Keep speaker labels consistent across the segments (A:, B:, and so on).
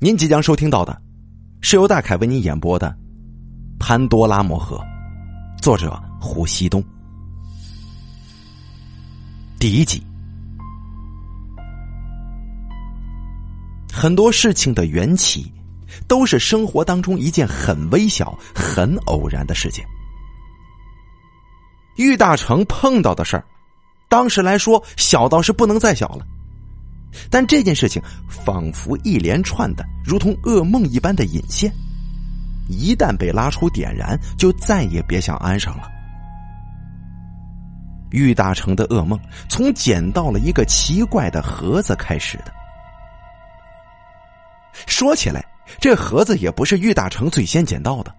A: 您即将收听到的，是由大凯为您演播的《潘多拉魔盒》，作者胡锡东，第一集。很多事情的缘起，都是生活当中一件很微小、很偶然的事件。玉大成碰到的事儿，当时来说小到是不能再小了。但这件事情仿佛一连串的，如同噩梦一般的引线，一旦被拉出点燃，就再也别想安上了。玉大成的噩梦从捡到了一个奇怪的盒子开始的。说起来，这盒子也不是玉大成最先捡到的，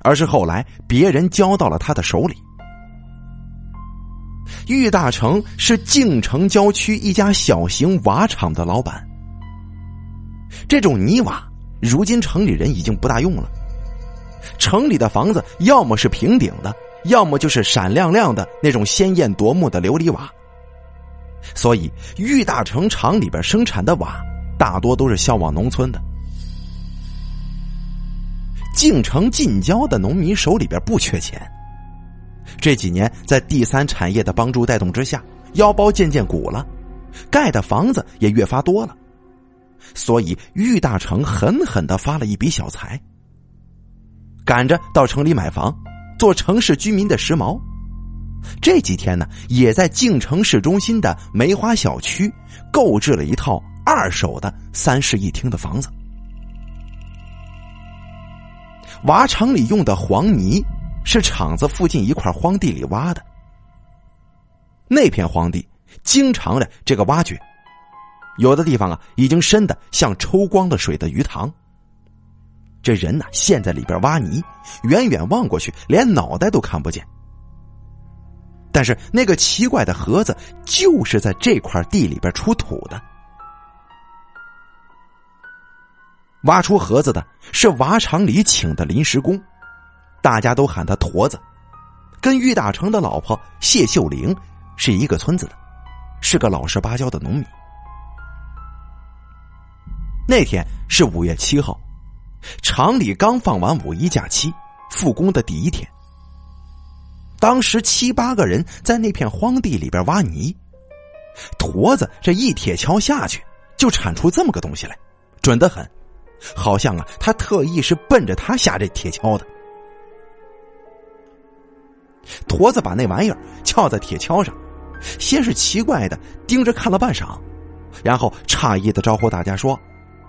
A: 而是后来别人交到了他的手里。玉大成是晋城郊区一家小型瓦厂的老板。这种泥瓦，如今城里人已经不大用了。城里的房子要么是平顶的，要么就是闪亮亮的那种鲜艳夺目的琉璃瓦。所以，玉大成厂里边生产的瓦大多都是销往农村的。晋城近郊的农民手里边不缺钱。这几年，在第三产业的帮助带动之下，腰包渐渐鼓了，盖的房子也越发多了，所以玉大成狠狠的发了一笔小财，赶着到城里买房，做城市居民的时髦。这几天呢，也在晋城市中心的梅花小区购置了一套二手的三室一厅的房子。瓦厂里用的黄泥。是厂子附近一块荒地里挖的，那片荒地经常的这个挖掘，有的地方啊已经深的像抽光了水的鱼塘。这人呢陷在里边挖泥，远远望过去连脑袋都看不见。但是那个奇怪的盒子就是在这块地里边出土的，挖出盒子的是瓦厂里请的临时工。大家都喊他驼子，跟玉大成的老婆谢秀玲是一个村子的，是个老实巴交的农民。那天是五月七号，厂里刚放完五一假期，复工的第一天。当时七八个人在那片荒地里边挖泥，驼子这一铁锹下去就铲出这么个东西来，准得很，好像啊他特意是奔着他下这铁锹的。驼子把那玩意儿翘在铁锹上，先是奇怪的盯着看了半晌，然后诧异的招呼大家说：“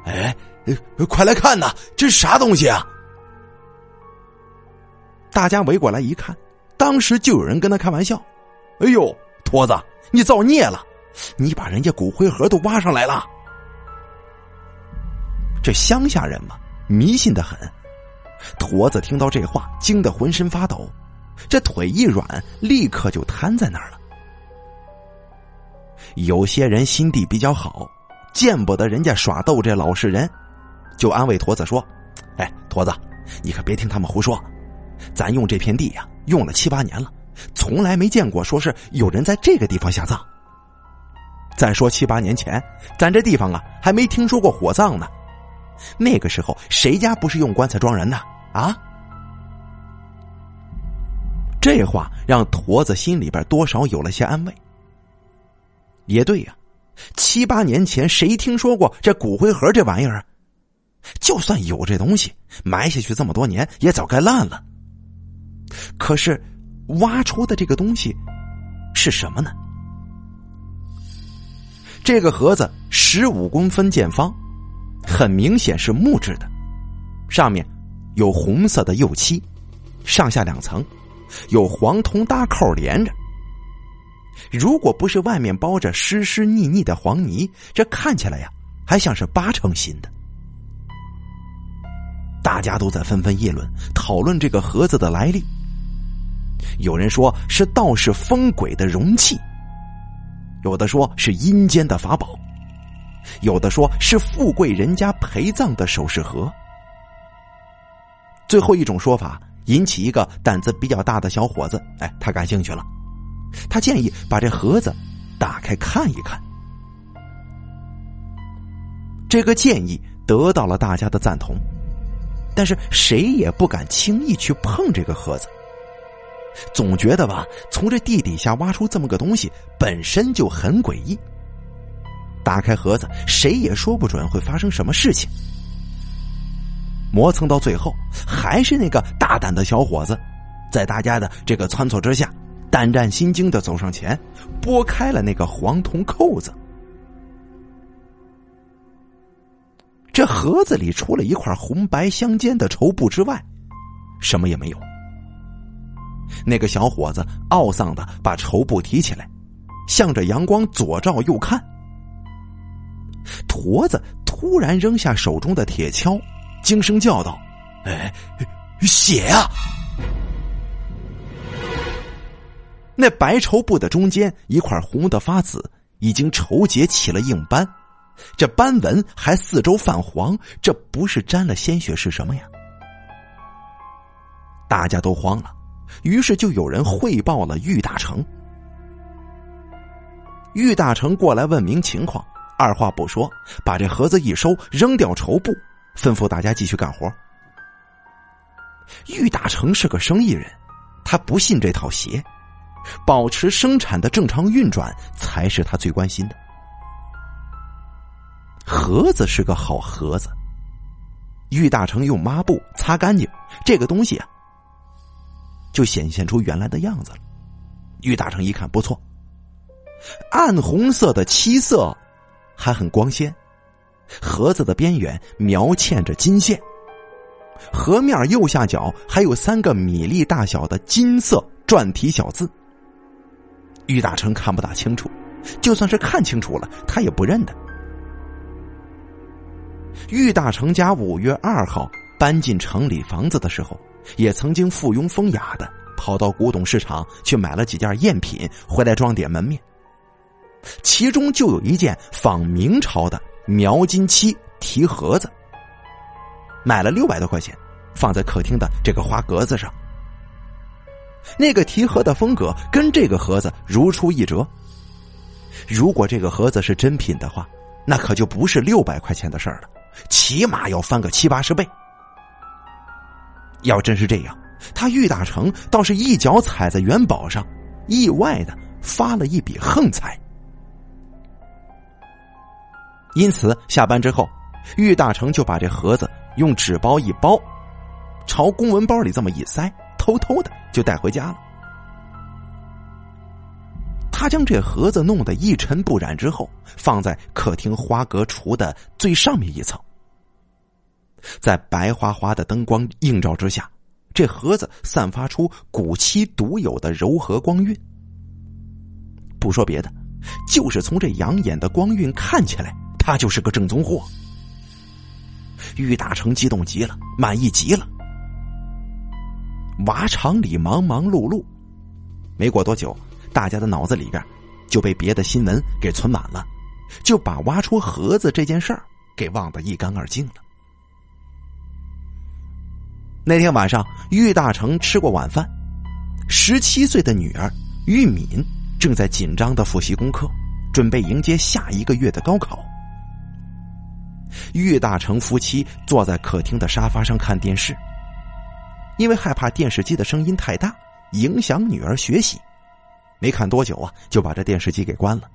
A: 哎，快来看呐，这是啥东西啊？”大家围过来一看，当时就有人跟他开玩笑：“哎呦，驼子，你造孽了！你把人家骨灰盒都挖上来了。”这乡下人嘛，迷信的很。驼子听到这话，惊得浑身发抖。这腿一软，立刻就瘫在那儿了。有些人心地比较好，见不得人家耍逗这老实人，就安慰驼子说：“哎，驼子，你可别听他们胡说，咱用这片地呀，用了七八年了，从来没见过说是有人在这个地方下葬。再说七八年前，咱这地方啊，还没听说过火葬呢，那个时候谁家不是用棺材装人呢？啊？”这话让驼子心里边多少有了些安慰。也对呀，七八年前谁听说过这骨灰盒这玩意儿啊？就算有这东西，埋下去这么多年也早该烂了。可是，挖出的这个东西是什么呢？这个盒子十五公分见方，很明显是木质的，上面有红色的釉漆，上下两层。有黄铜搭扣连着，如果不是外面包着湿湿腻腻的黄泥，这看起来呀，还像是八成新的。大家都在纷纷议论、讨论这个盒子的来历。有人说是道士封鬼的容器，有的说是阴间的法宝，有的说是富贵人家陪葬的首饰盒。最后一种说法。引起一个胆子比较大的小伙子，哎，他感兴趣了。他建议把这盒子打开看一看。这个建议得到了大家的赞同，但是谁也不敢轻易去碰这个盒子，总觉得吧，从这地底下挖出这么个东西本身就很诡异。打开盒子，谁也说不准会发生什么事情。磨蹭到最后，还是那个大胆的小伙子，在大家的这个撺掇之下，胆战心惊的走上前，拨开了那个黄铜扣子。这盒子里除了一块红白相间的绸布之外，什么也没有。那个小伙子懊丧的把绸布提起来，向着阳光左照右看。驼子突然扔下手中的铁锹，惊声叫道：“哎，血呀！”那白绸布的中间一块红的发紫，已经绸结起了硬斑，这斑纹还四周泛黄，这不是沾了鲜血是什么呀？大家都慌了，于是就有人汇报了玉大成。玉大成过来问明情况。二话不说，把这盒子一收，扔掉绸布，吩咐大家继续干活。玉大成是个生意人，他不信这套邪，保持生产的正常运转才是他最关心的。盒子是个好盒子，玉大成用抹布擦干净，这个东西啊，就显现出原来的样子了。玉大成一看，不错，暗红色的漆色。还很光鲜，盒子的边缘描嵌着金线，盒面右下角还有三个米粒大小的金色篆体小字。玉大成看不大清楚，就算是看清楚了，他也不认得。玉大成家五月二号搬进城里房子的时候，也曾经附庸风雅的跑到古董市场去买了几件赝品回来装点门面。其中就有一件仿明朝的描金漆提盒子，买了六百多块钱，放在客厅的这个花格子上。那个提盒的风格跟这个盒子如出一辙。如果这个盒子是真品的话，那可就不是六百块钱的事儿了，起码要翻个七八十倍。要真是这样，他玉大成倒是一脚踩在元宝上，意外的发了一笔横财。因此，下班之后，玉大成就把这盒子用纸包一包，朝公文包里这么一塞，偷偷的就带回家了。他将这盒子弄得一尘不染之后，放在客厅花格橱的最上面一层。在白花花的灯光映照之下，这盒子散发出古漆独有的柔和光晕。不说别的，就是从这养眼的光晕看起来。他就是个正宗货，玉大成激动极了，满意极了。瓦厂里忙忙碌碌，没过多久，大家的脑子里边就被别的新闻给存满了，就把挖出盒子这件事儿给忘得一干二净了。那天晚上，玉大成吃过晚饭，十七岁的女儿玉敏正在紧张的复习功课，准备迎接下一个月的高考。玉大成夫妻坐在客厅的沙发上看电视，因为害怕电视机的声音太大影响女儿学习，没看多久啊，就把这电视机给关了。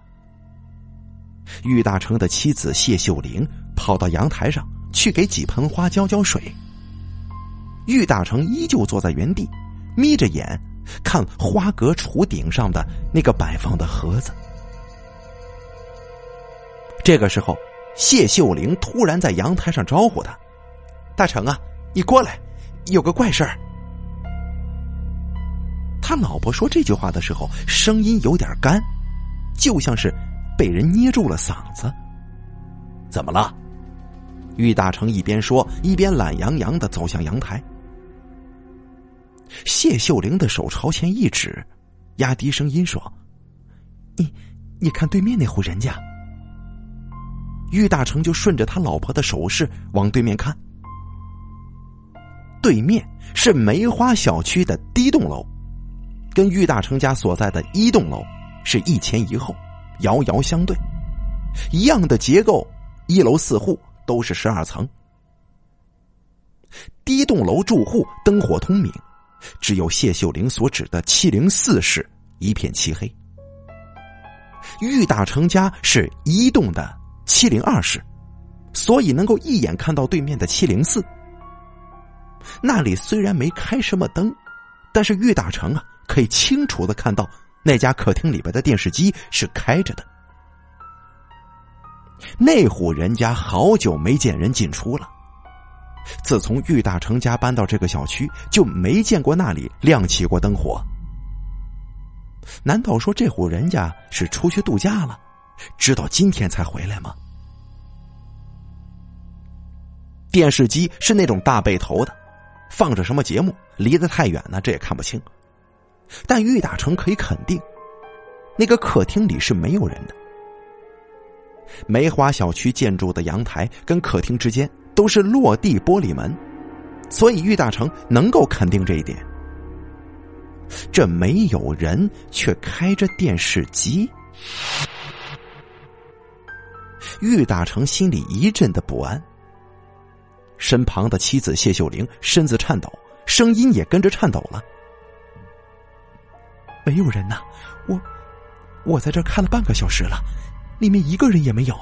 A: 玉大成的妻子谢秀玲跑到阳台上去给几盆花浇浇水。玉大成依旧坐在原地，眯着眼看花格橱顶上的那个摆放的盒子。这个时候。谢秀玲突然在阳台上招呼他：“大成啊，你过来，有个怪事儿。”他老婆说这句话的时候，声音有点干，就像是被人捏住了嗓子。怎么了？玉大成一边说，一边懒洋洋的走向阳台。谢秀玲的手朝前一指，压低声音说：“你，你看对面那户人家。”玉大成就顺着他老婆的手势往对面看，对面是梅花小区的第一栋楼，跟玉大成家所在的一栋楼是一前一后，遥遥相对，一样的结构，一楼四户，都是十二层。第一栋楼住户灯火通明，只有谢秀玲所指的七零四室一片漆黑。玉大成家是一栋的七零二室，所以能够一眼看到对面的七零四。那里虽然没开什么灯，但是玉大成啊可以清楚的看到那家客厅里边的电视机是开着的。那户人家好久没见人进出了。自从玉大成家搬到这个小区，就没见过那里亮起过灯火。难道说这户人家是出去度假了，直到今天才回来吗？电视机是那种大背头的，放着什么节目，离得太远呢，这也看不清。但玉大成可以肯定，那个客厅里是没有人的。梅花小区建筑的阳台跟客厅之间。都是落地玻璃门，所以玉大成能够肯定这一点。这没有人，却开着电视机。玉大成心里一阵的不安。身旁的妻子谢秀玲身子颤抖，声音也跟着颤抖了。没有人呐，我我在这看了半个小时了，里面一个人也没有。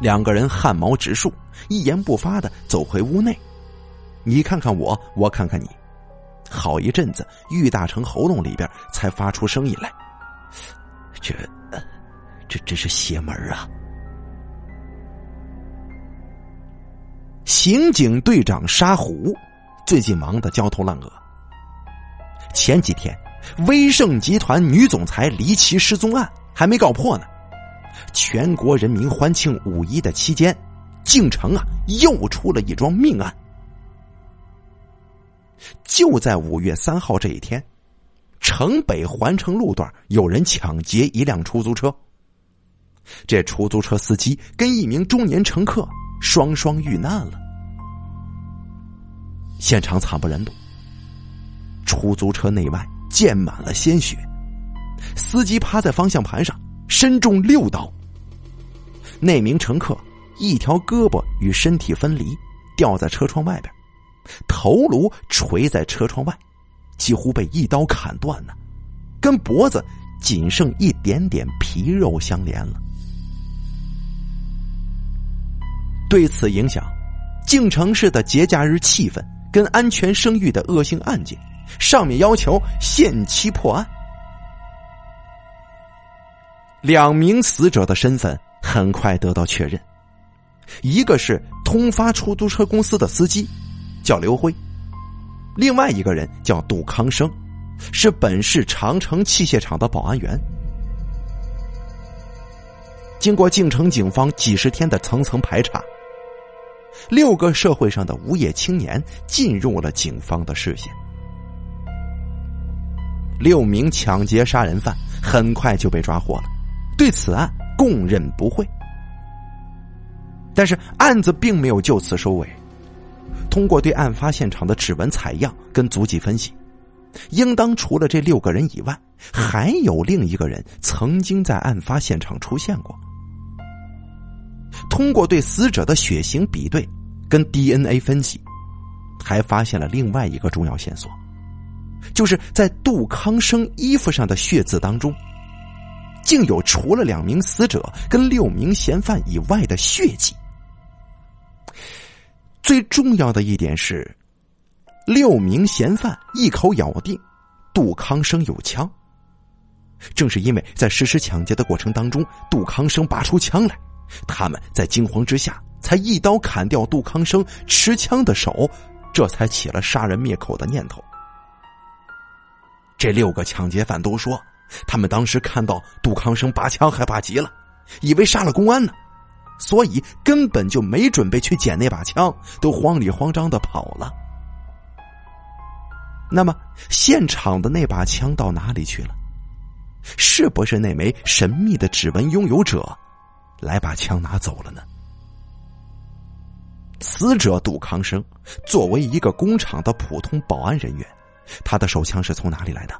A: 两个人汗毛直竖，一言不发的走回屋内。你看看我，我看看你，好一阵子，玉大成喉咙里边才发出声音来：“这，这真是邪门啊！”刑警队长沙虎最近忙得焦头烂额。前几天，威盛集团女总裁离奇失踪案还没告破呢。全国人民欢庆五一的期间，京城啊又出了一桩命案。就在五月三号这一天，城北环城路段有人抢劫一辆出租车，这出租车司机跟一名中年乘客双双遇难了。现场惨不忍睹，出租车内外溅满了鲜血，司机趴在方向盘上。身中六刀，那名乘客一条胳膊与身体分离，掉在车窗外边，头颅垂在车窗外，几乎被一刀砍断了，跟脖子仅剩一点点皮肉相连了。对此影响，晋城市的节假日气氛跟安全生育的恶性案件，上面要求限期破案。两名死者的身份很快得到确认，一个是通发出租车公司的司机，叫刘辉；另外一个人叫杜康生，是本市长城器械厂的保安员。经过晋城警方几十天的层层排查，六个社会上的无业青年进入了警方的视线。六名抢劫杀人犯很快就被抓获了。对此案供认不讳，但是案子并没有就此收尾。通过对案发现场的指纹采样跟足迹分析，应当除了这六个人以外，还有另一个人曾经在案发现场出现过。通过对死者的血型比对跟 DNA 分析，还发现了另外一个重要线索，就是在杜康生衣服上的血渍当中。竟有除了两名死者跟六名嫌犯以外的血迹。最重要的一点是，六名嫌犯一口咬定杜康生有枪。正是因为在实施抢劫的过程当中，杜康生拔出枪来，他们在惊慌之下才一刀砍掉杜康生持枪的手，这才起了杀人灭口的念头。这六个抢劫犯都说。他们当时看到杜康生拔枪，害怕极了，以为杀了公安呢，所以根本就没准备去捡那把枪，都慌里慌张的跑了。那么，现场的那把枪到哪里去了？是不是那枚神秘的指纹拥有者来把枪拿走了呢。死者杜康生作为一个工厂的普通保安人员，他的手枪是从哪里来的？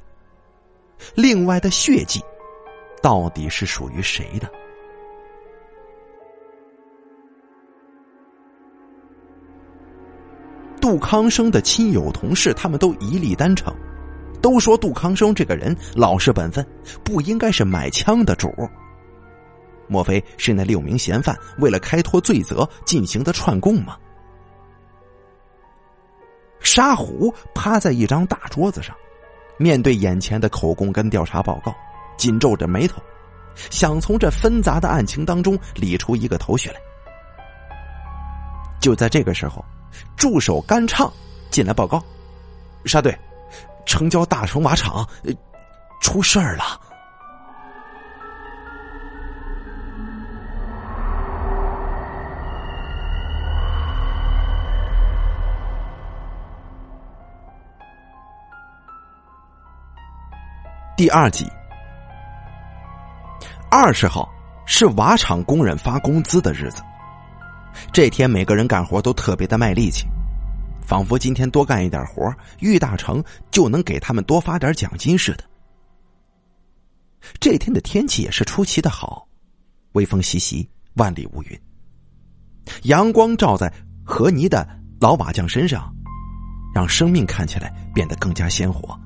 A: 另外的血迹到底是属于谁的？杜康生的亲友同事他们都一力单称，都说杜康生这个人老实本分，不应该是买枪的主儿。莫非是那六名嫌犯为了开脱罪责进行的串供吗？沙虎趴在一张大桌子上，面对眼前的口供跟调查报告，紧皱着眉头，想从这纷杂的案情当中理出一个头绪来。就在这个时候，助手甘畅进来报告：“沙队，城郊大成瓦厂出事儿了。”第二集，二十号是瓦厂工人发工资的日子。这天，每个人干活都特别的卖力气，仿佛今天多干一点活，玉大成就能给他们多发点奖金似的。这天的天气也是出奇的好，微风习习，万里无云。阳光照在和泥的老瓦匠身上，让生命看起来变得更加鲜活。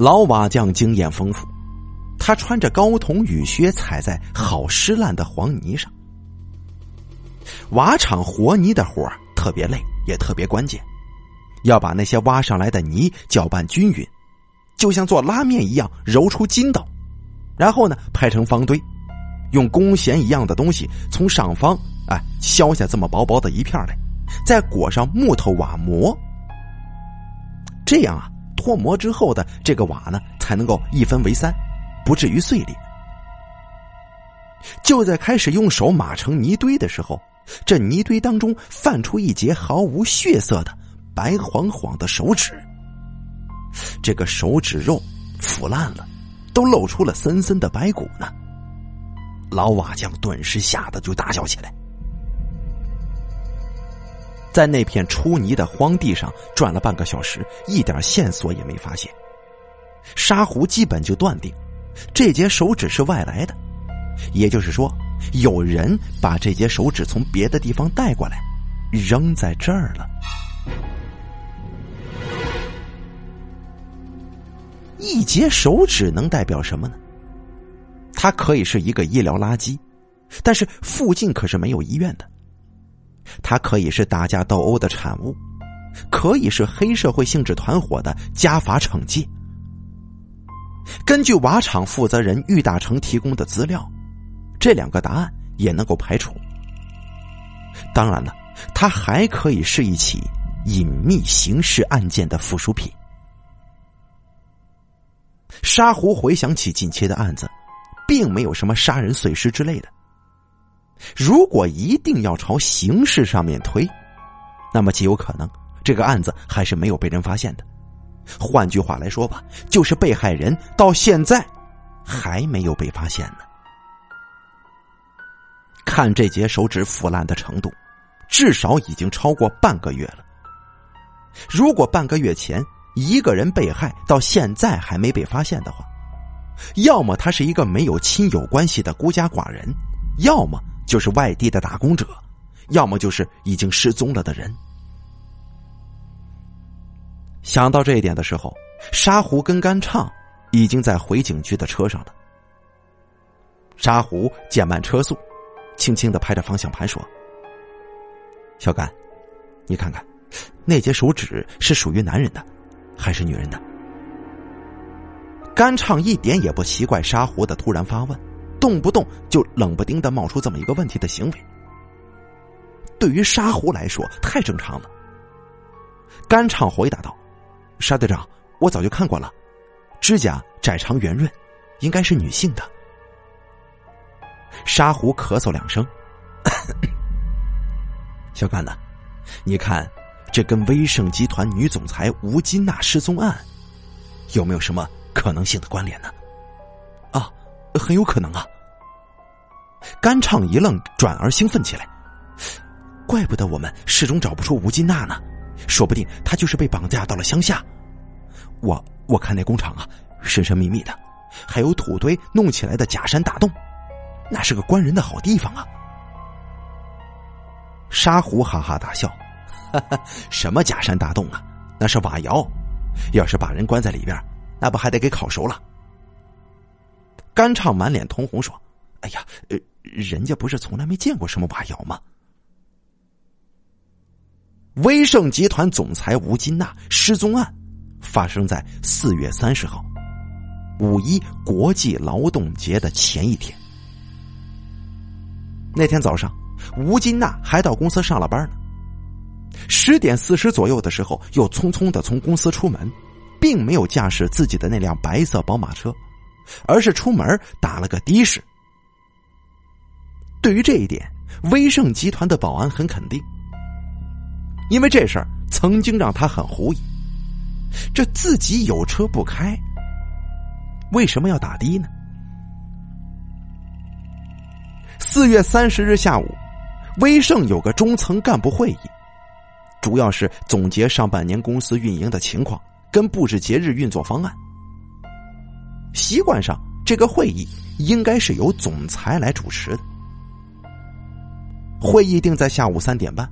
A: 老瓦匠经验丰富，他穿着高筒雨靴，踩在好湿烂的黄泥上。瓦厂和泥的活特别累，也特别关键，要把那些挖上来的泥搅拌均匀，就像做拉面一样揉出筋道，然后呢拍成方堆，用弓弦一样的东西从上方哎削下这么薄薄的一片来，再裹上木头瓦膜，这样啊。脱模之后的这个瓦呢，才能够一分为三，不至于碎裂。就在开始用手码成泥堆的时候，这泥堆当中泛出一截毫无血色的白晃晃的手指。这个手指肉腐烂了，都露出了森森的白骨呢。老瓦匠顿时吓得就大叫起来。在那片出泥的荒地上转了半个小时，一点线索也没发现。沙狐基本就断定，这节手指是外来的，也就是说，有人把这节手指从别的地方带过来，扔在这儿了。一节手指能代表什么呢？它可以是一个医疗垃圾，但是附近可是没有医院的。它可以是打架斗殴的产物，可以是黑社会性质团伙的家法惩戒。根据瓦厂负责人玉大成提供的资料，这两个答案也能够排除。当然了，它还可以是一起隐秘刑事案件的附属品。沙狐回想起近期的案子，并没有什么杀人碎尸之类的。如果一定要朝形式上面推，那么极有可能这个案子还是没有被人发现的。换句话来说吧，就是被害人到现在还没有被发现呢。看这节手指腐烂的程度，至少已经超过半个月了。如果半个月前一个人被害到现在还没被发现的话，要么他是一个没有亲友关系的孤家寡人，要么。就是外地的打工者，要么就是已经失踪了的人。想到这一点的时候，沙狐跟甘畅已经在回警局的车上了。沙狐减慢车速，轻轻的拍着方向盘说：“小甘，你看看，那节手指是属于男人的，还是女人的？”甘畅一点也不奇怪沙狐的突然发问。动不动就冷不丁的冒出这么一个问题的行为，对于沙狐来说太正常了。甘畅回答道：“沙队长，我早就看过了，指甲窄长圆润，应该是女性的。”沙狐咳嗽两声：“ 小甘呢？你看，这跟威盛集团女总裁吴金娜失踪案有没有什么可能性的关联呢？”很有可能啊！甘畅一愣，转而兴奋起来。怪不得我们始终找不出吴金娜呢，说不定她就是被绑架到了乡下。我我看那工厂啊，神神秘秘的，还有土堆弄起来的假山大洞，那是个关人的好地方啊！沙狐哈哈大笑，哈 哈什么假山大洞啊？那是瓦窑，要是把人关在里边，那不还得给烤熟了？”甘畅满脸通红说：“哎呀，呃，人家不是从来没见过什么瓦窑吗？”威盛集团总裁吴金娜失踪案发生在四月三十号，五一国际劳动节的前一天。那天早上，吴金娜还到公司上了班呢。十点四十左右的时候，又匆匆的从公司出门，并没有驾驶自己的那辆白色宝马车，而是出门打了个的士。对于这一点，威盛集团的保安很肯定。因为这事儿曾经让他很狐疑，这自己有车不开，为什么要打的呢？四月三十日下午，威盛有个中层干部会议，主要是总结上半年公司运营的情况，跟布置节日运作方案。习惯上，这个会议应该是由总裁来主持的。会议定在下午三点半。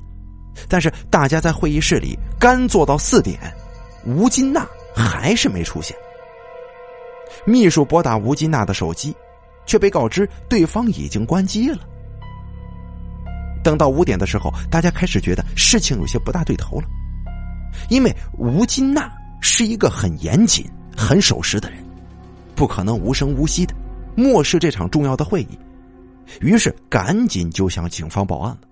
A: 但是大家在会议室里干坐到四点，吴金娜还是没出现。秘书拨打吴金娜的手机，却被告知对方已经关机了。等到五点的时候，大家开始觉得事情有些不大对头了，因为吴金娜是一个很严谨、很守时的人，不可能无声无息的漠视这场重要的会议，于是赶紧就向警方报案了。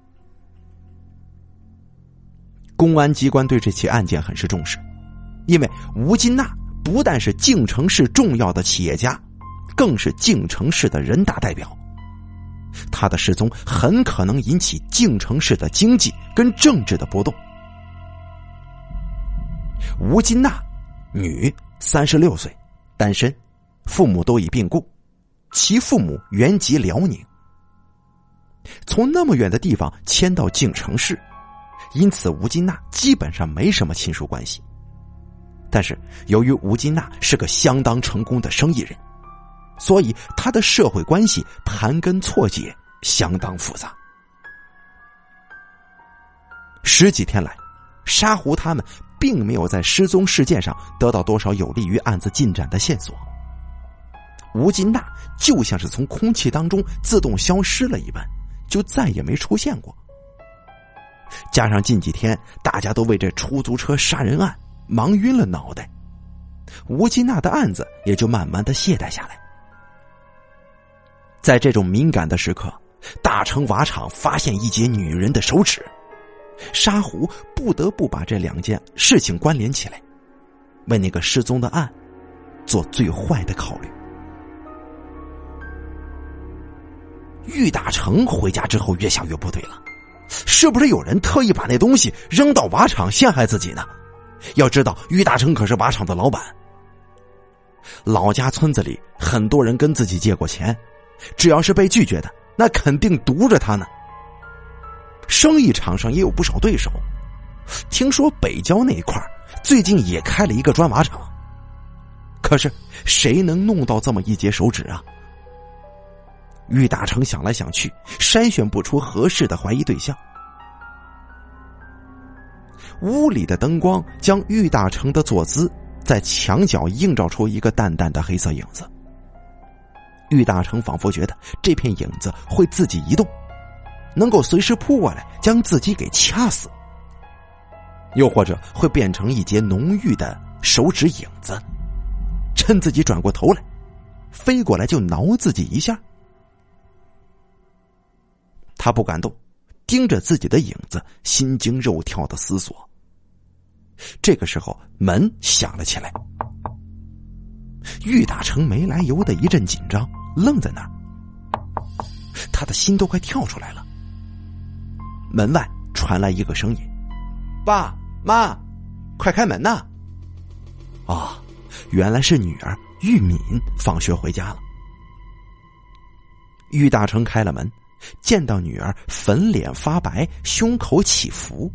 A: 公安机关对这起案件很是重视，因为吴金娜不但是晋城市重要的企业家，更是晋城市的人大代表。他的失踪很可能引起晋城市的经济跟政治的波动。吴金娜，女，三十六岁，单身，父母都已病故，其父母原籍辽宁，从那么远的地方迁到晋城市。因此，吴金娜基本上没什么亲属关系。但是，由于吴金娜是个相当成功的生意人，所以她的社会关系盘根错节，相当复杂。十几天来，沙湖他们并没有在失踪事件上得到多少有利于案子进展的线索。吴金娜就像是从空气当中自动消失了一般，就再也没出现过。加上近几天大家都为这出租车杀人案忙晕了脑袋，吴金娜的案子也就慢慢的懈怠下来。在这种敏感的时刻，大成瓦厂发现一截女人的手指，沙湖不得不把这两件事情关联起来，为那个失踪的案做最坏的考虑。玉大成回家之后，越想越不对了。是不是有人特意把那东西扔到瓦厂陷害自己呢？要知道，于大成可是瓦厂的老板。老家村子里很多人跟自己借过钱，只要是被拒绝的，那肯定毒着他呢。生意场上也有不少对手，听说北郊那一块最近也开了一个砖瓦厂。可是谁能弄到这么一截手指啊？玉大成想来想去，筛选不出合适的怀疑对象。屋里的灯光将玉大成的坐姿在墙角映照出一个淡淡的黑色影子。玉大成仿佛觉得这片影子会自己移动，能够随时扑过来将自己给掐死，又或者会变成一截浓郁的手指影子，趁自己转过头来，飞过来就挠自己一下。他不敢动，盯着自己的影子，心惊肉跳的思索。这个时候，门响了起来。玉大成没来由的一阵紧张，愣在那儿，他的心都快跳出来了。门外传来一个声音：“爸妈，快开门呐！”啊，原来是女儿玉敏放学回家了。玉大成开了门。见到女儿粉脸发白，胸口起伏，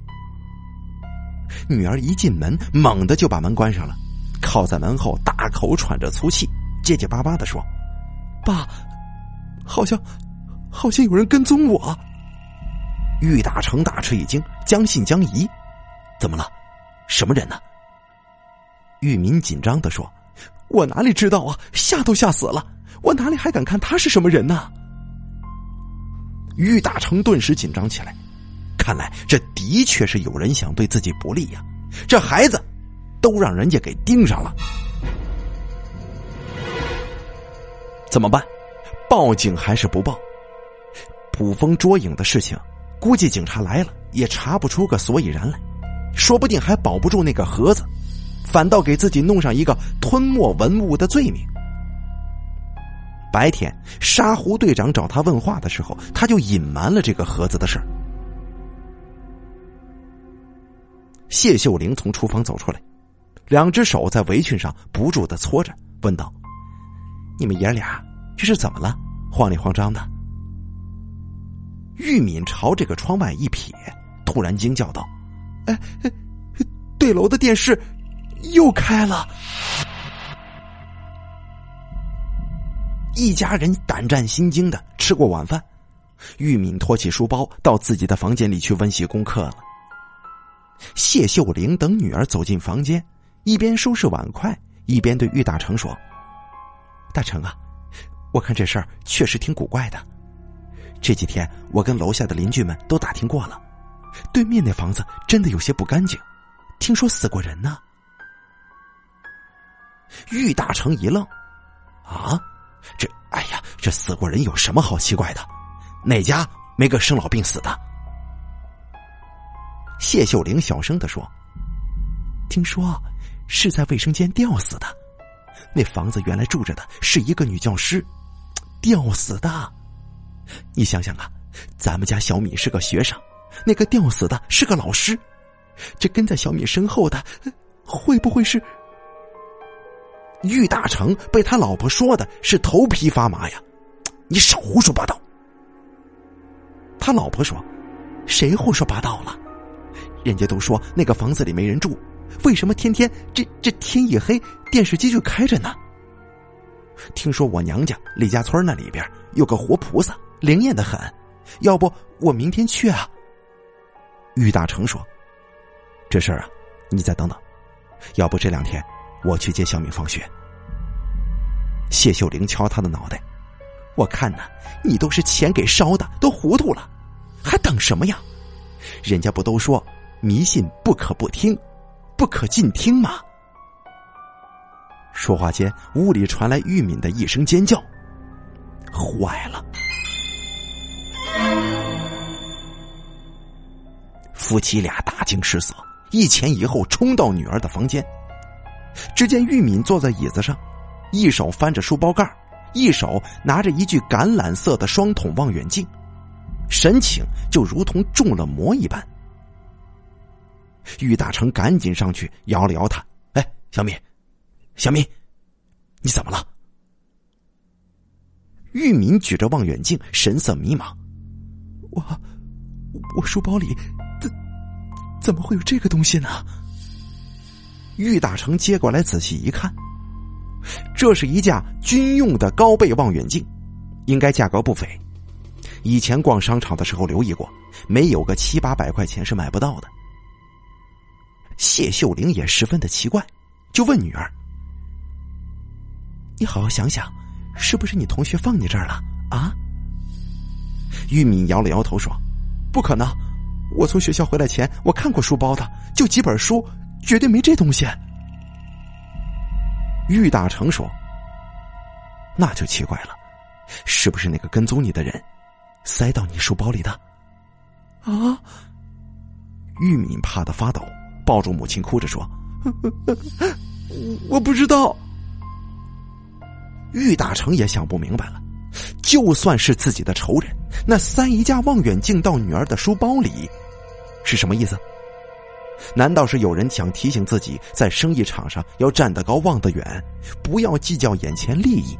A: 女儿一进门，猛地就把门关上了，靠在门后，大口喘着粗气，结结巴巴的说：“爸，好像，好像有人跟踪我。”玉大成大吃一惊，将信将疑，怎么了？什么人呢？玉民紧张的说：“我哪里知道啊，吓都吓死了，我哪里还敢看他是什么人呢？”玉大成顿时紧张起来，看来这的确是有人想对自己不利呀！这孩子都让人家给盯上了，怎么办？报警还是不报？捕风捉影的事情，估计警察来了也查不出个所以然来，说不定还保不住那个盒子，反倒给自己弄上一个吞没文物的罪名。白天，沙湖队长找他问话的时候，他就隐瞒了这个盒子的事儿。谢秀玲从厨房走出来，两只手在围裙上不住的搓着，问道：“你们爷俩这是怎么了？慌里慌张的。”玉敏朝这个窗外一瞥，突然惊叫道：“哎，对楼的电视又开了！”一家人胆战心惊的吃过晚饭，玉敏托起书包到自己的房间里去温习功课了。谢秀玲等女儿走进房间，一边收拾碗筷，一边对玉大成说：“大成啊，我看这事儿确实挺古怪的。这几天我跟楼下的邻居们都打听过了，对面那房子真的有些不干净，听说死过人呢。”玉大成一愣：“啊？”这，哎呀，这死过人有什么好奇怪的？哪家没个生老病死的？谢秀玲小声的说：“听说是在卫生间吊死的。那房子原来住着的是一个女教师，吊死的。你想想啊，咱们家小米是个学生，那个吊死的是个老师，这跟在小米身后的会不会是？”玉大成被他老婆说的是头皮发麻呀！你少胡说八道。他老婆说：“谁胡说八道了？人家都说那个房子里没人住，为什么天天这这天一黑电视机就开着呢？听说我娘家李家村那里边有个活菩萨，灵验的很，要不我明天去啊？”玉大成说：“这事儿啊，你再等等，要不这两天。”我去接小敏放学。谢秀玲敲他的脑袋，我看呢，你都是钱给烧的，都糊涂了，还等什么呀？人家不都说迷信不可不听，不可尽听吗？说话间，屋里传来玉敏的一声尖叫，坏了！夫妻俩大惊失色，一前一后冲到女儿的房间。只见玉敏坐在椅子上，一手翻着书包盖一手拿着一具橄榄色的双筒望远镜，神情就如同中了魔一般。玉大成赶紧上去摇了摇他：“哎，小敏，小敏，你怎么了？”玉敏举着望远镜，神色迷茫：“我，我书包里怎怎么会有这个东西呢？”玉大成接过来仔细一看，这是一架军用的高倍望远镜，应该价格不菲。以前逛商场的时候留意过，没有个七八百块钱是买不到的。谢秀玲也十分的奇怪，就问女儿：“你好好想想，是不是你同学放你这儿了啊？”玉敏摇了摇头说：“不可能，我从学校回来前我看过书包的，就几本书。”绝对没这东西。玉大成说：“那就奇怪了，是不是那个跟踪你的人塞到你书包里的？”啊！玉敏怕的发抖，抱住母亲哭着说：“ 我不知道。”玉大成也想不明白了，就算是自己的仇人，那塞一架望远镜到女儿的书包里，是什么意思？难道是有人想提醒自己，在生意场上要站得高望得远，不要计较眼前利益？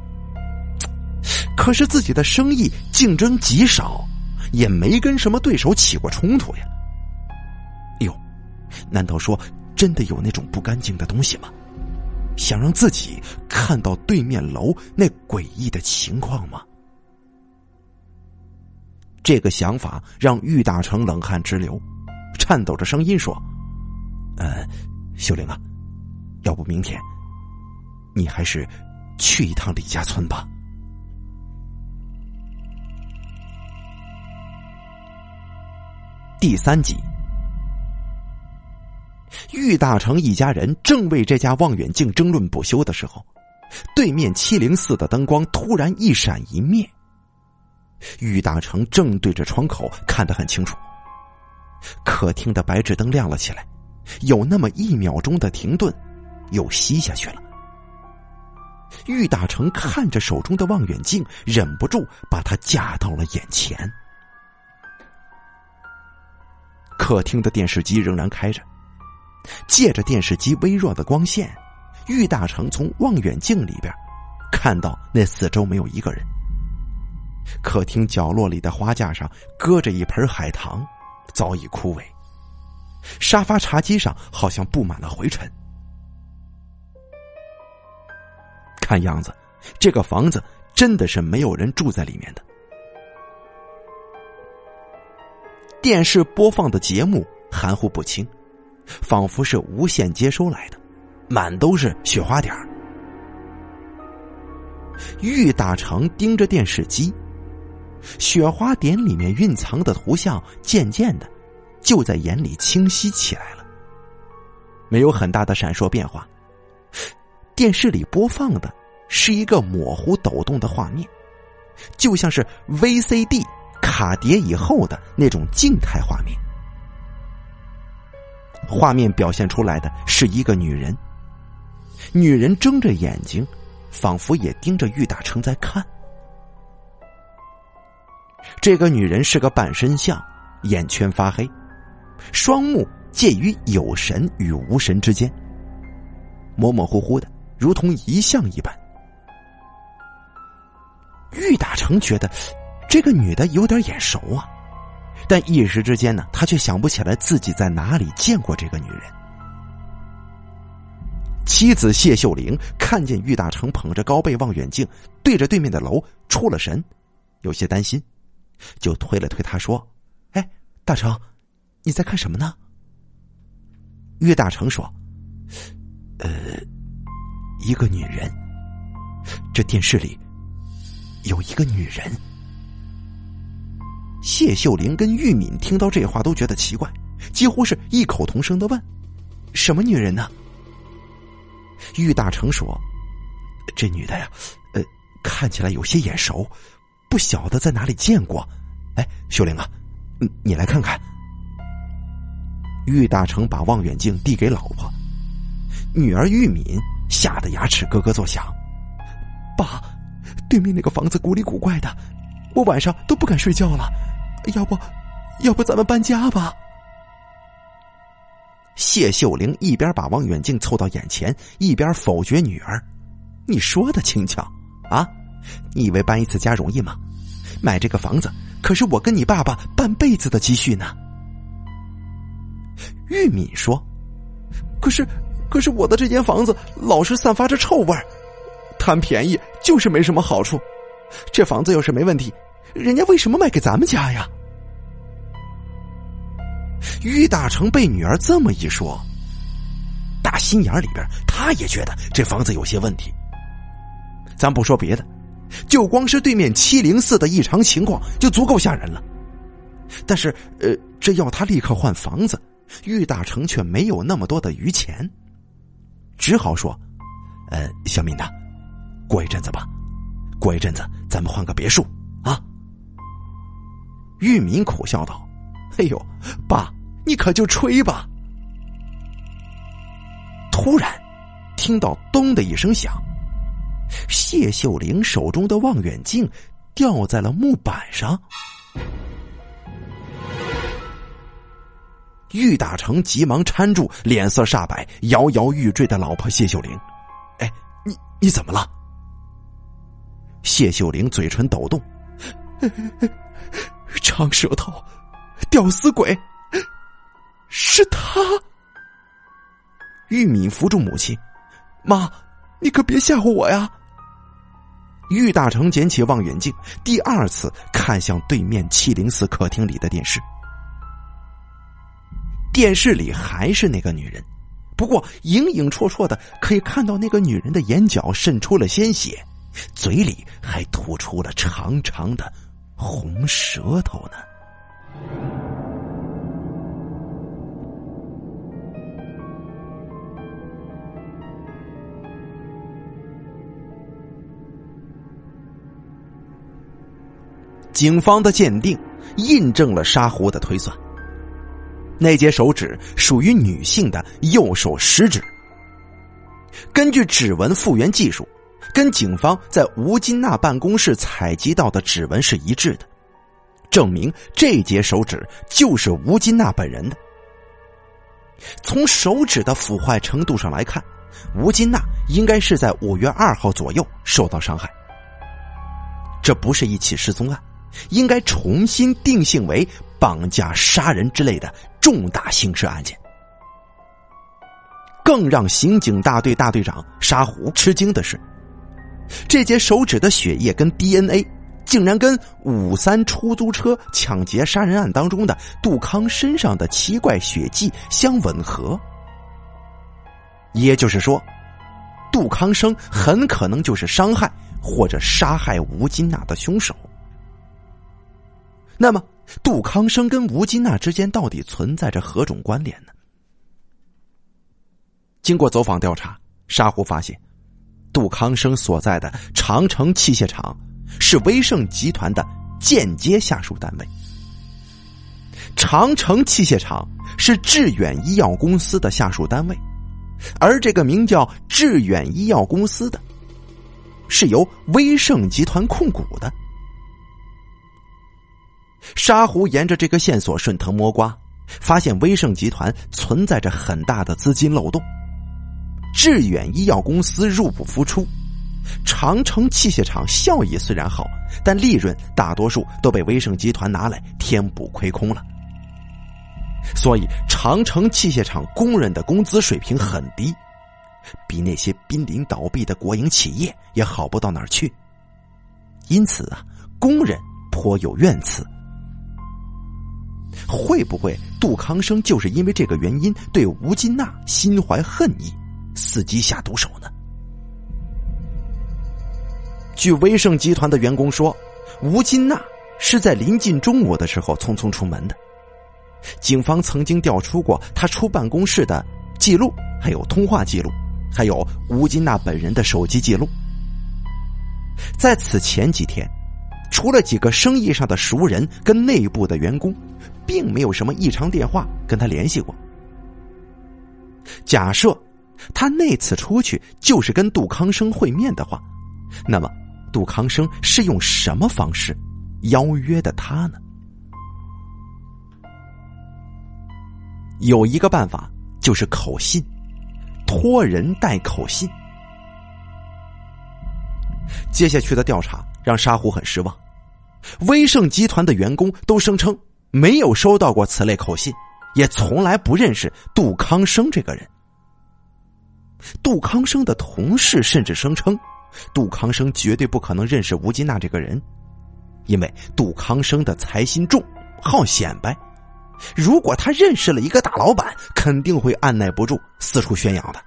A: 可是自己的生意竞争极少，也没跟什么对手起过冲突呀。哎哟，难道说真的有那种不干净的东西吗？想让自己看到对面楼那诡异的情况吗？这个想法让玉大成冷汗直流，颤抖着声音说。呃，秀玲啊，要不明天你还是去一趟李家村吧。第三集，玉大成一家人正为这家望远镜争论不休的时候，对面七零四的灯光突然一闪一灭。玉大成正对着窗口看得很清楚，客厅的白炽灯亮了起来，有那么一秒钟的停顿，又吸下去了。玉大成看着手中的望远镜，忍不住把它架到了眼前。客厅的电视机仍然开着，借着电视机微弱的光线，玉大成从望远镜里边看到那四周没有一个人。客厅角落里的花架上搁着一盆海棠，早已枯萎。沙发茶几上好像布满了灰尘。看样子，这个房子真的是没有人住在里面的。电视播放的节目含糊不清，仿佛是无线接收来的，满都是雪花点儿。玉大成盯着电视机，雪花点里面蕴藏的图像渐渐的就在眼里清晰起来了，没有很大的闪烁变化。电视里播放的是一个模糊抖动的画面，就像是 VCD。卡碟以后的那种静态画面，画面表现出来的是一个女人，女人睁着眼睛，仿佛也盯着玉大成在看。这个女人是个半身像，眼圈发黑，双目介于有神与无神之间，模模糊糊的，如同遗像一般。玉大成觉得。这个女的有点眼熟啊，但一时之间呢，他却想不起来自己在哪里见过这个女人。妻子谢秀玲看见玉大成捧着高倍望远镜对着对面的楼出了神，有些担心，就推了推他说：“哎，大成，你在看什么呢？”玉大成说：“呃，一个女人，这电视里有一个女人。”谢秀玲跟玉敏听到这话都觉得奇怪，几乎是异口同声的问：“什么女人呢？”玉大成说：“这女的呀，呃，看起来有些眼熟，不晓得在哪里见过。哎，秀玲啊，你你来看看。”玉大成把望远镜递给老婆，女儿玉敏吓得牙齿咯咯作响：“爸，对面那个房子古里古怪的，我晚上都不敢睡觉了。”要不，要不咱们搬家吧？谢秀玲一边把望远镜凑到眼前，一边否决女儿：“你说的轻巧啊！你以为搬一次家容易吗？买这个房子可是我跟你爸爸半辈子的积蓄呢。”玉敏说：“可是，可是我的这间房子老是散发着臭味儿贪便宜就是没什么好处。这房子要是没问题。”人家为什么卖给咱们家呀？于大成被女儿这么一说，打心眼里边他也觉得这房子有些问题。咱不说别的，就光是对面七零四的异常情况就足够吓人了。但是，呃，这要他立刻换房子，玉大成却没有那么多的余钱，只好说：“呃，小敏呐，过一阵子吧，过一阵子咱们换个别墅啊。”玉敏苦笑道：“哎呦，爸，你可就吹吧！”突然，听到“咚”的一声响，谢秀玲手中的望远镜掉在了木板上。玉大成急忙搀住脸色煞白、摇摇欲坠的老婆谢秀玲：“哎，你你怎么了？”谢秀玲嘴唇抖动。长舌头，吊死鬼，是他。玉敏扶住母亲，妈，你可别吓唬我呀！玉大成捡起望远镜，第二次看向对面七零四客厅里的电视，电视里还是那个女人。不过影影绰绰的可以看到那个女人的眼角渗出了鲜血，嘴里还吐出了长长的红舌头呢。警方的鉴定印证了沙湖的推算。那节手指属于女性的右手食指。根据指纹复原技术，跟警方在吴金娜办公室采集到的指纹是一致的，证明这节手指就是吴金娜本人的。从手指的腐坏程度上来看，吴金娜应该是在五月二号左右受到伤害。这不是一起失踪案。应该重新定性为绑架、杀人之类的重大刑事案件。更让刑警大队大队长沙虎吃惊的是，这截手指的血液跟 DNA 竟然跟五三出租车抢劫杀人案当中的杜康身上的奇怪血迹相吻合。也就是说，杜康生很可能就是伤害或者杀害吴金娜的凶手。那么，杜康生跟吴金娜之间到底存在着何种关联呢？经过走访调查，沙湖发现，杜康生所在的长城器械厂是威盛集团的间接下属单位。长城器械厂是致远医药公司的下属单位，而这个名叫致远医药公司的，是由威盛集团控股的。沙湖沿着这个线索顺藤摸瓜，发现威盛集团存在着很大的资金漏洞。致远医药公司入不敷出，长城器械厂效益虽然好，但利润大多数都被威盛集团拿来填补亏空了。所以，长城器械厂工人的工资水平很低，比那些濒临倒闭的国营企业也好不到哪儿去。因此啊，工人颇有怨词。会不会杜康生就是因为这个原因对吴金娜心怀恨意，伺机下毒手呢？据威盛集团的员工说，吴金娜是在临近中午的时候匆匆出门的。警方曾经调出过他出办公室的记录，还有通话记录，还有吴金娜本人的手机记录。在此前几天，除了几个生意上的熟人跟内部的员工。并没有什么异常电话跟他联系过。假设他那次出去就是跟杜康生会面的话，那么杜康生是用什么方式邀约的他呢？有一个办法，就是口信，托人带口信。接下去的调查让沙虎很失望，威盛集团的员工都声称。没有收到过此类口信，也从来不认识杜康生这个人。杜康生的同事甚至声称，杜康生绝对不可能认识吴金娜这个人，因为杜康生的财心重，好显摆。如果他认识了一个大老板，肯定会按耐不住四处宣扬的。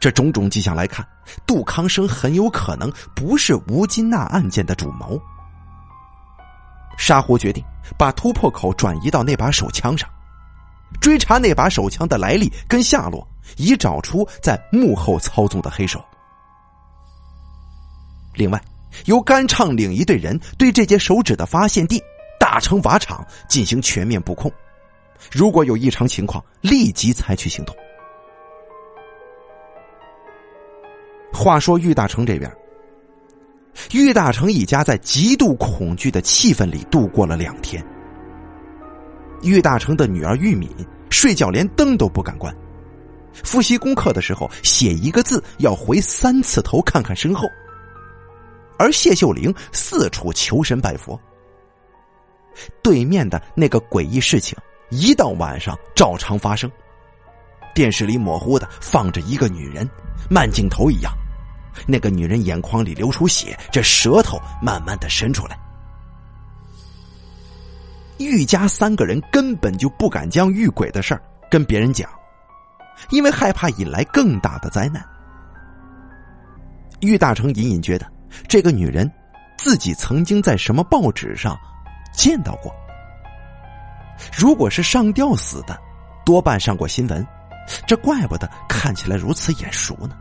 A: 这种种迹象来看，杜康生很有可能不是吴金娜案件的主谋。沙狐决定把突破口转移到那把手枪上，追查那把手枪的来历跟下落，以找出在幕后操纵的黑手。另外，由甘畅领一队人对这节手指的发现地大成瓦厂进行全面布控，如果有异常情况，立即采取行动。话说玉大成这边。玉大成一家在极度恐惧的气氛里度过了两天。玉大成的女儿玉敏睡觉连灯都不敢关，复习功课的时候写一个字要回三次头看看身后。而谢秀玲四处求神拜佛。对面的那个诡异事情一到晚上照常发生，电视里模糊的放着一个女人，慢镜头一样。那个女人眼眶里流出血，这舌头慢慢的伸出来。玉家三个人根本就不敢将遇鬼的事儿跟别人讲，因为害怕引来更大的灾难。玉大成隐隐觉得，这个女人自己曾经在什么报纸上见到过。如果是上吊死的，多半上过新闻，这怪不得看起来如此眼熟呢。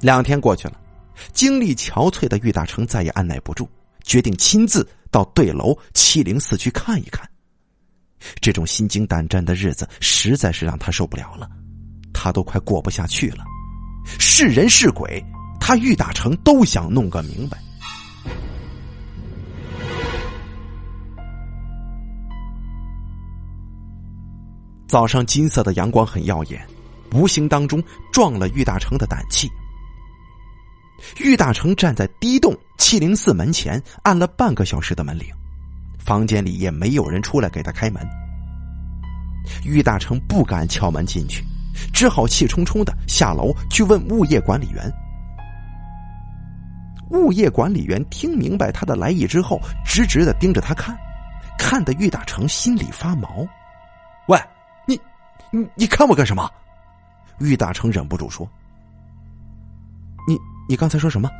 A: 两天过去了，精力憔悴的玉大成再也按耐不住，决定亲自到对楼七零四去看一看。这种心惊胆战的日子实在是让他受不了了，他都快过不下去了。是人是鬼，他玉大成都想弄个明白。早上金色的阳光很耀眼，无形当中壮了玉大成的胆气。玉大成站在第一栋七零四门前，按了半个小时的门铃，房间里也没有人出来给他开门。玉大成不敢敲门进去，只好气冲冲的下楼去问物业管理员。物业管理员听明白他的来意之后，直直的盯着他看，看得玉大成心里发毛。喂！你你看我干什么？玉大成忍不住说：“你你刚才说什么？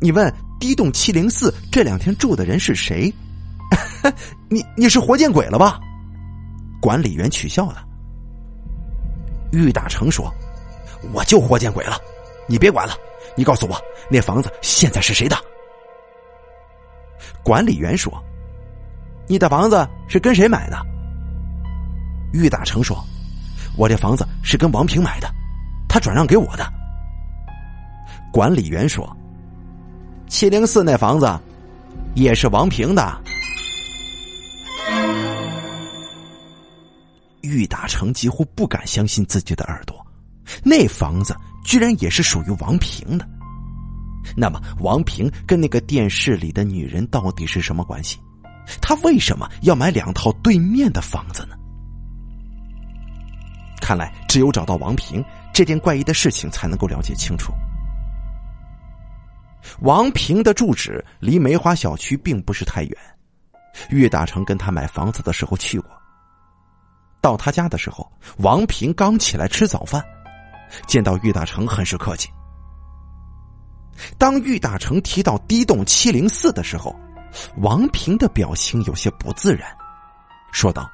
A: 你问低栋七零四这两天住的人是谁？你你是活见鬼了吧？”管理员取笑了。玉大成说：“我就活见鬼了，你别管了，你告诉我那房子现在是谁的？”管理员说：“你的房子是跟谁买的？”玉大成说。我这房子是跟王平买的，他转让给我的。管理员说：“七零四那房子也是王平的。”玉大成几乎不敢相信自己的耳朵，那房子居然也是属于王平的。那么，王平跟那个电视里的女人到底是什么关系？他为什么要买两套对面的房子呢？看来，只有找到王平，这件怪异的事情才能够了解清楚。王平的住址离梅花小区并不是太远，岳大成跟他买房子的时候去过。到他家的时候，王平刚起来吃早饭，见到岳大成很是客气。当岳大成提到低栋七零四的时候，王平的表情有些不自然，说道：“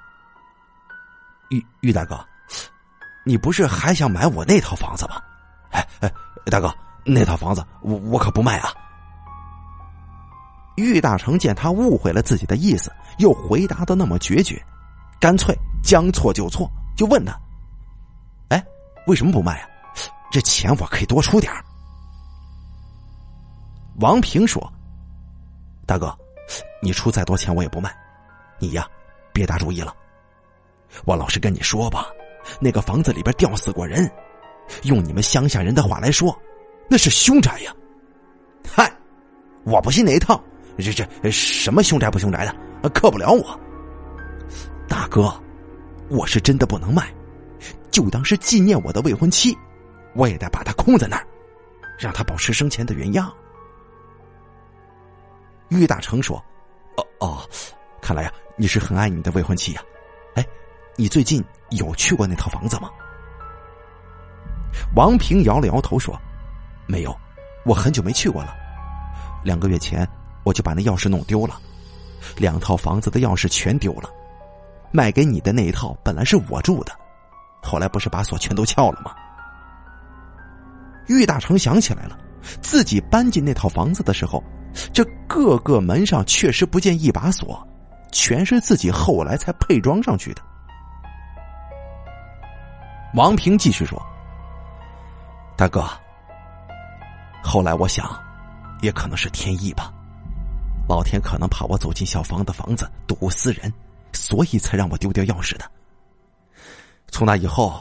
A: 玉玉大哥。”你不是还想买我那套房子吗？哎哎，大哥，那套房子我我可不卖啊！玉大成见他误会了自己的意思，又回答的那么决绝，干脆将错就错，就问他：“哎，为什么不卖啊？这钱我可以多出点王平说：“大哥，你出再多钱我也不卖，你呀，别打主意了。我老实跟你说吧。”那个房子里边吊死过人，用你们乡下人的话来说，那是凶宅呀！嗨，我不信那一套，这这什么凶宅不凶宅的，克不了我。大哥，我是真的不能卖，就当是纪念我的未婚妻，我也得把它空在那儿，让她保持生前的原样。玉大成说：“哦哦，看来呀，你是很爱你的未婚妻呀。哎，你最近……”有去过那套房子吗？王平摇了摇头说：“没有，我很久没去过了。两个月前我就把那钥匙弄丢了，两套房子的钥匙全丢了。卖给你的那一套本来是我住的，后来不是把锁全都撬了吗？”玉大成想起来了，自己搬进那套房子的时候，这各个门上确实不见一把锁，全是自己后来才配装上去的。王平继续说：“大哥，后来我想，也可能是天意吧。老天可能怕我走进小芳的房子睹物思人，所以才让我丢掉钥匙的。从那以后，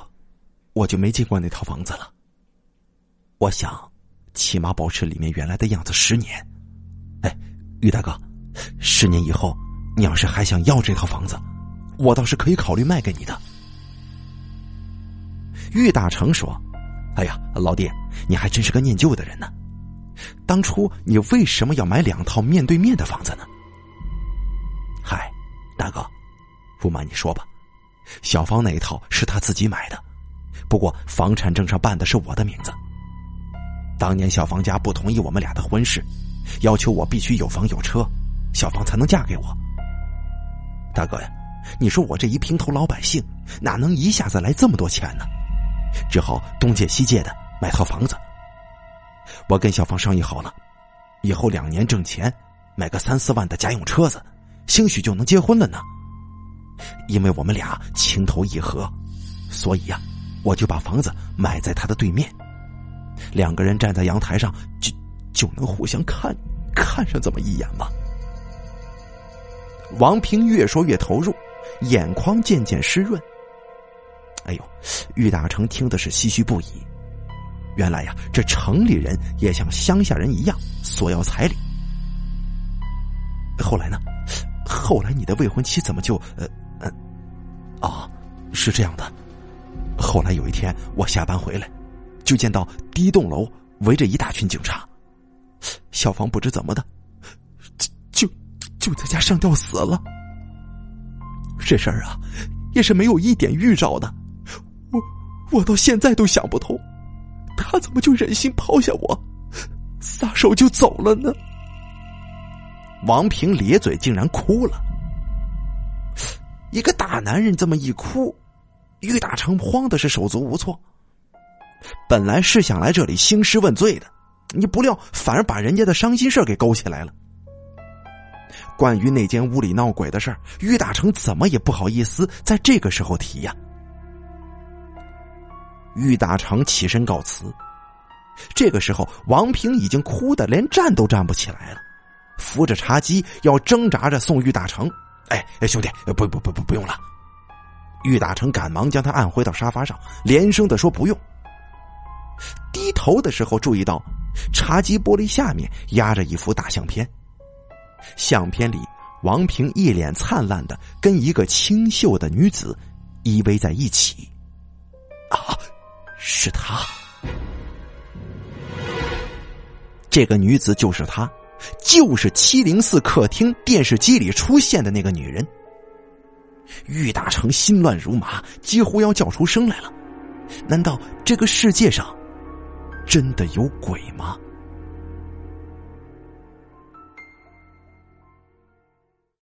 A: 我就没进过那套房子了。我想，起码保持里面原来的样子十年。哎，于大哥，十年以后，你要是还想要这套房子，我倒是可以考虑卖给你的。”玉大成说：“哎呀，老弟，你还真是个念旧的人呢。当初你为什么要买两套面对面的房子呢？”嗨，大哥，不瞒你说吧，小芳那一套是他自己买的，不过房产证上办的是我的名字。当年小芳家不同意我们俩的婚事，要求我必须有房有车，小芳才能嫁给我。大哥呀，你说我这一平头老百姓，哪能一下子来这么多钱呢？只好东借西借的买套房子。我跟小芳商议好了，以后两年挣钱，买个三四万的家用车子，兴许就能结婚了呢。因为我们俩情投意合，所以呀，我就把房子买在他的对面，两个人站在阳台上，就就能互相看看上这么一眼吗？王平越说越投入，眼眶渐渐湿润。哎呦，玉大成听的是唏嘘不已。原来呀，这城里人也像乡下人一样索要彩礼。后来呢？后来你的未婚妻怎么就……呃，嗯，哦，是这样的。后来有一天我下班回来，就见到第一栋楼围着一大群警察。小芳不知怎么的，就就就在家上吊死了。这事儿啊，也是没有一点预兆的。我我到现在都想不通。他怎么就忍心抛下我，撒手就走了呢？王平咧嘴，竟然哭了。一个大男人这么一哭，玉大成慌的是手足无措。本来是想来这里兴师问罪的，你不料反而把人家的伤心事给勾起来了。关于那间屋里闹鬼的事儿，玉大成怎么也不好意思在这个时候提呀。玉大成起身告辞，这个时候，王平已经哭得连站都站不起来了，扶着茶几要挣扎着送玉大成。哎哎，兄弟，不不不不不用了。玉大成赶忙将他按回到沙发上，连声的说不用。低头的时候，注意到茶几玻璃下面压着一幅大相片，相片里王平一脸灿烂的跟一个清秀的女子依偎在一起。啊！是他，这个女子就是她，就是七零四客厅电视机里出现的那个女人。玉大成心乱如麻，几乎要叫出声来了。难道这个世界上真的有鬼吗？